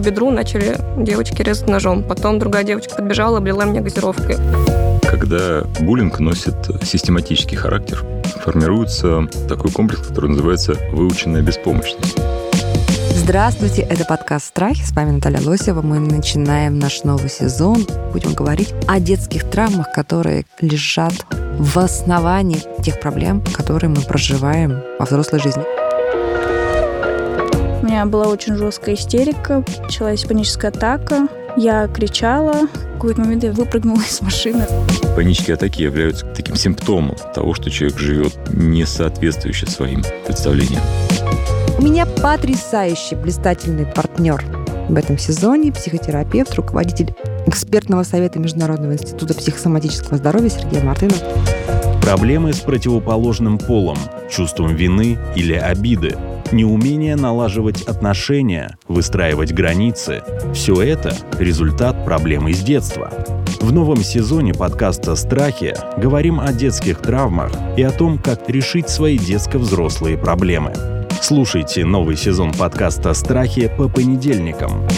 по бедру начали девочки резать ножом. Потом другая девочка подбежала, облила меня газировкой. Когда буллинг носит систематический характер, формируется такой комплекс, который называется выученная беспомощность. Здравствуйте, это подкаст «Страхи». С вами Наталья Лосева. Мы начинаем наш новый сезон. Будем говорить о детских травмах, которые лежат в основании тех проблем, которые мы проживаем во взрослой жизни. У меня была очень жесткая истерика, началась паническая атака. Я кричала, в какой-то момент я выпрыгнула из машины. Панические атаки являются таким симптомом того, что человек живет не соответствующе своим представлениям. У меня потрясающий, блистательный партнер в этом сезоне, психотерапевт, руководитель экспертного совета Международного института психосоматического здоровья Сергей Мартынов. Проблемы с противоположным полом, чувством вины или обиды, неумение налаживать отношения, выстраивать границы – все это – результат проблем из детства. В новом сезоне подкаста «Страхи» говорим о детских травмах и о том, как решить свои детско-взрослые проблемы – Слушайте новый сезон подкаста «Страхи» по понедельникам.